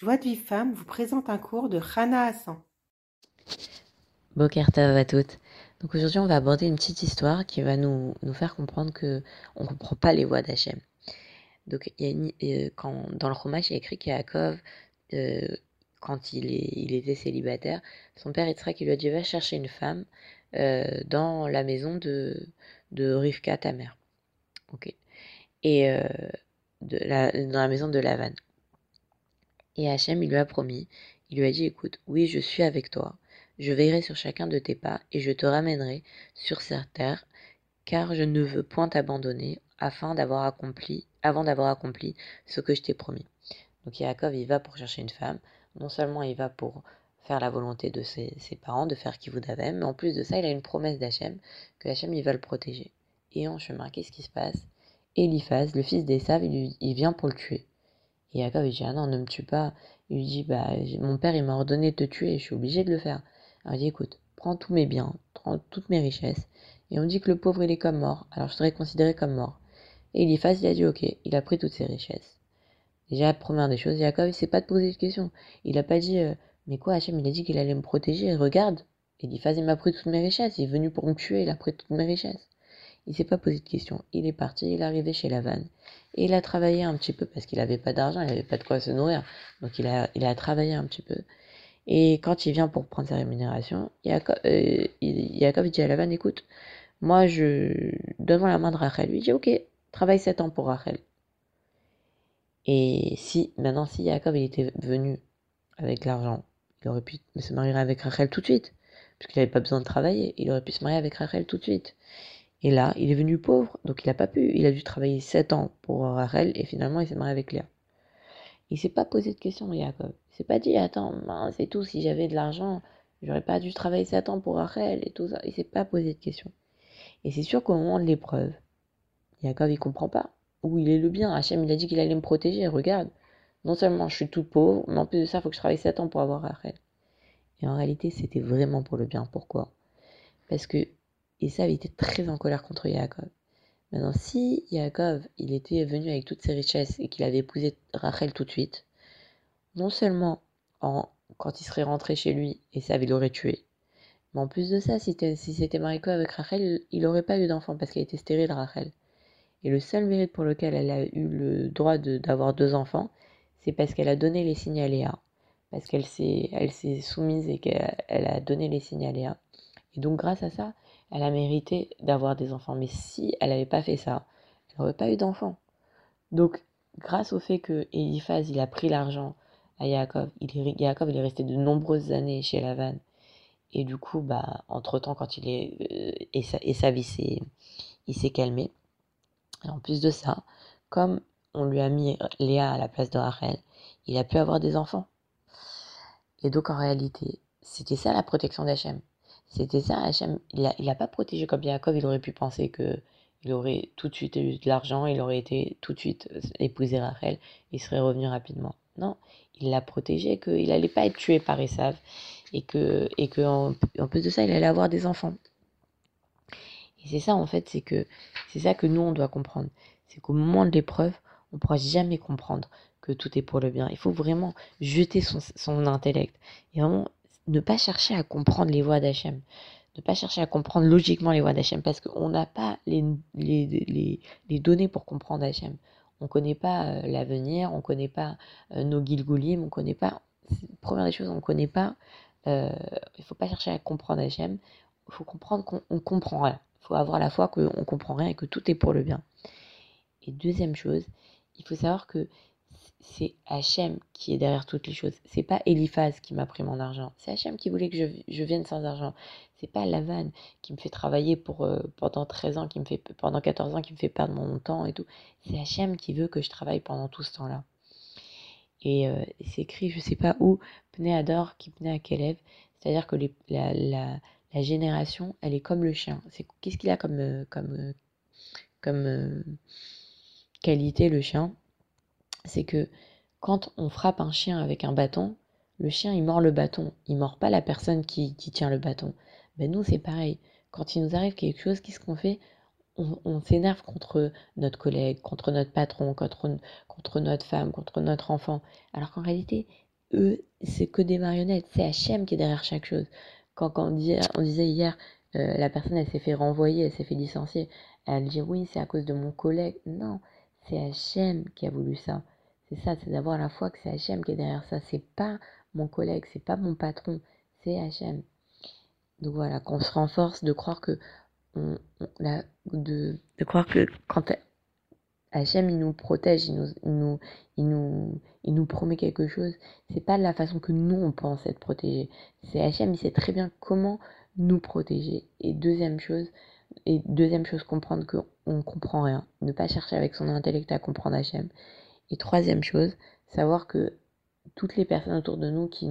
Joie de vie femme vous présente un cours de Rana Hassan. Bokertov à toutes. Donc aujourd'hui, on va aborder une petite histoire qui va nous, nous faire comprendre que on comprend pas les voix d'Hachem. Donc euh, quand, dans le Chumash, il y écrit qu'Yaakov, euh, quand il, était célibataire, son père Yitzhak, il lui a dit va chercher une femme euh, dans la maison de, Rivka, ta mère. Ok. Et euh, dans la maison de Lavan. Et Hachem, il lui a promis, il lui a dit, écoute, oui, je suis avec toi, je veillerai sur chacun de tes pas, et je te ramènerai sur cette terre, car je ne veux point t'abandonner, afin d'avoir accompli, avant d'avoir accompli ce que je t'ai promis. Donc Yaakov, il va pour chercher une femme, non seulement il va pour faire la volonté de ses, parents, de faire qui vous mais en plus de ça, il a une promesse d'Hachem, que Hachem, il va le protéger. Et en chemin, qu'est-ce qui se passe? Eliphaz, le fils d'Esav, il, il vient pour le tuer. Et Yaakov, il dit, ah non, ne me tue pas. Il lui dit, bah, mon père, il m'a ordonné de te tuer, je suis obligé de le faire. Alors il dit, écoute, prends tous mes biens, prends toutes mes richesses, et on dit que le pauvre, il est comme mort, alors je serai considéré comme mort. Et Eliphaz, il a dit, ok, il a pris toutes ses richesses. Déjà, première des choses, Yaakov, il s'est pas de poser de questions. Il a pas dit, euh, mais quoi, Hachem, il a dit qu'il allait me protéger, regarde. Eliphaz, il m'a pris toutes mes richesses, il est venu pour me tuer, il a pris toutes mes richesses. Il s'est pas posé de questions. Il est parti, il est arrivé chez Lavan. Et il a travaillé un petit peu parce qu'il n'avait pas d'argent, il n'avait pas de quoi se nourrir. Donc il a, il a travaillé un petit peu. Et quand il vient pour prendre sa rémunération, Yaakov, euh, dit à Lavan, écoute, moi je donne la main de Rachel. Lui dit, ok, travaille 7 ans pour Rachel. Et si, maintenant, si il était venu avec l'argent, il aurait pu se marier avec Rachel tout de suite, puisqu'il n'avait pas besoin de travailler, il aurait pu se marier avec Rachel tout de suite. Et là, il est venu pauvre, donc il n'a pas pu. Il a dû travailler 7 ans pour Rachel et finalement il s'est marié avec Léa. Il s'est pas posé de questions, Jacob. Il s'est pas dit, attends, c'est tout, si j'avais de l'argent, j'aurais pas dû travailler 7 ans pour Rachel et tout ça. Il s'est pas posé de questions. Et c'est sûr qu'au moment de l'épreuve, Jacob il comprend pas où il est le bien. Hachem il a dit qu'il allait me protéger, regarde. Non seulement je suis tout pauvre, mais en plus de ça, il faut que je travaille 7 ans pour avoir Rachel. Et en réalité, c'était vraiment pour le bien. Pourquoi? Parce que Esav était très en colère contre Yaakov. Maintenant, si Yaakov, il était venu avec toutes ses richesses et qu'il avait épousé Rachel tout de suite, non seulement en, quand il serait rentré chez lui, Esav, il l'aurait tué, mais en plus de ça, si, si c'était marié avec Rachel, il n'aurait pas eu d'enfant parce qu'elle était stérile, Rachel. Et le seul mérite pour lequel elle a eu le droit d'avoir deux enfants, c'est parce qu'elle a donné les signes à Léa. Parce qu'elle s'est soumise et qu'elle a donné les signes à Léa. Et donc, grâce à ça, elle a mérité d'avoir des enfants. Mais si elle n'avait pas fait ça, elle n'aurait pas eu d'enfants. Donc, grâce au fait que Eliphaz, il a pris l'argent à Yaakov, Yaakov, il est resté de nombreuses années chez Lavan. Et du coup, bah, entre-temps, quand il est... Euh, et, sa, vie s'est calmé. Et en plus de ça, comme on lui a mis Léa à la place de Rachel, il a pu avoir des enfants. Et donc, en réalité, c'était ça la protection d'Hachem. C'était ça, Hachem. Il n'a il a pas protégé comme Yaakov, il aurait pu penser que il aurait tout de suite eu de l'argent, il aurait été tout de suite euh, épousé Rachel, il serait revenu rapidement. Non, il l'a protégé, qu'il n'allait pas être tué par Esav, et que, et que en, en, plus de ça, il allait avoir des enfants. Et c'est ça, en fait, c'est que c'est ça que nous, on doit comprendre. C'est qu'au moment de l'épreuve, on ne pourra jamais comprendre que tout est pour le bien. Il faut vraiment jeter son, son intellect et vraiment ne pas chercher à comprendre les voies d'Hachem, ne pas chercher à comprendre logiquement les voies d'Hachem, parce qu'on n'a pas les, les, les, données pour comprendre Hachem. On ne connaît pas euh, l'avenir, on ne connaît pas euh, nos Gilgulim, on ne connaît pas. Première des choses, on ne connaît pas. Euh, il ne faut pas chercher à comprendre Hachem, il faut comprendre qu'on comprend rien. Il faut avoir la foi qu'on comprend rien et que tout est pour le bien. Et deuxième chose, il faut savoir que c'est Hachem qui est derrière toutes les choses. C'est pas Eliphaz qui m'a pris mon argent. C'est Hachem qui voulait que je, je vienne sans argent. C'est pas Lavan qui me fait travailler pour, euh, pendant 13 ans, qui me fait, pendant 14 ans, qui me fait perdre mon temps et tout. C'est Hachem qui veut que je travaille pendant tout ce temps-là. Et euh, c'est écrit, je sais pas où, Pnei Ador qui à Kelev. C'est-à-dire que la, la, la, génération, elle est comme le chien. C'est, qu'est-ce qu'il a comme, euh, comme, comme qualité, le chien? C'est que quand on frappe un chien avec un bâton, le chien il mord le bâton, il mord pas la personne qui, qui tient le bâton. Ben nous c'est pareil. Quand il nous arrive quelque chose, qu'est-ce qu'on fait? On, on s'énerve contre notre collègue, contre notre patron, contre, contre notre femme, contre notre enfant. Alors qu'en réalité, eux, c'est que des marionnettes. C'est Hachem qui est derrière chaque chose. Quand, on, disait hier, euh, la personne, elle s'est fait renvoyer, elle s'est fait licencier. Elle dit oui, c'est à cause de mon collègue. Non, c'est Hachem qui a voulu ça. C'est ça, c'est d'avoir la foi que c'est Hachem qui est derrière ça. C'est pas mon collègue, c'est pas mon patron, c'est Hachem. Donc voilà, qu'on se renforce de croire que on, de, de croire que quand Hachem il nous protège, il nous, il nous, il nous, il nous promet quelque chose, c'est pas de la façon que nous on pense être protégé. C'est Hachem, il sait très bien comment nous protéger. Et deuxième chose, et deuxième chose, comprendre qu'on ne comprend rien. Ne pas chercher avec son intellect à comprendre Hachem. Et troisième chose, savoir que toutes les personnes autour de nous qui,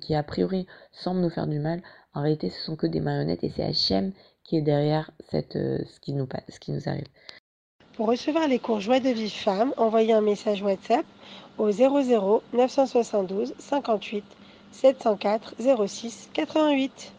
qui a priori semblent nous faire du mal, en réalité ce sont que des marionnettes et c'est Hachem qui est derrière cette, euh, ce, qui nous, ce qui nous arrive. Pour recevoir les cours Joie de vie femme, envoyez un message WhatsApp au 00 972 58 704 06 88.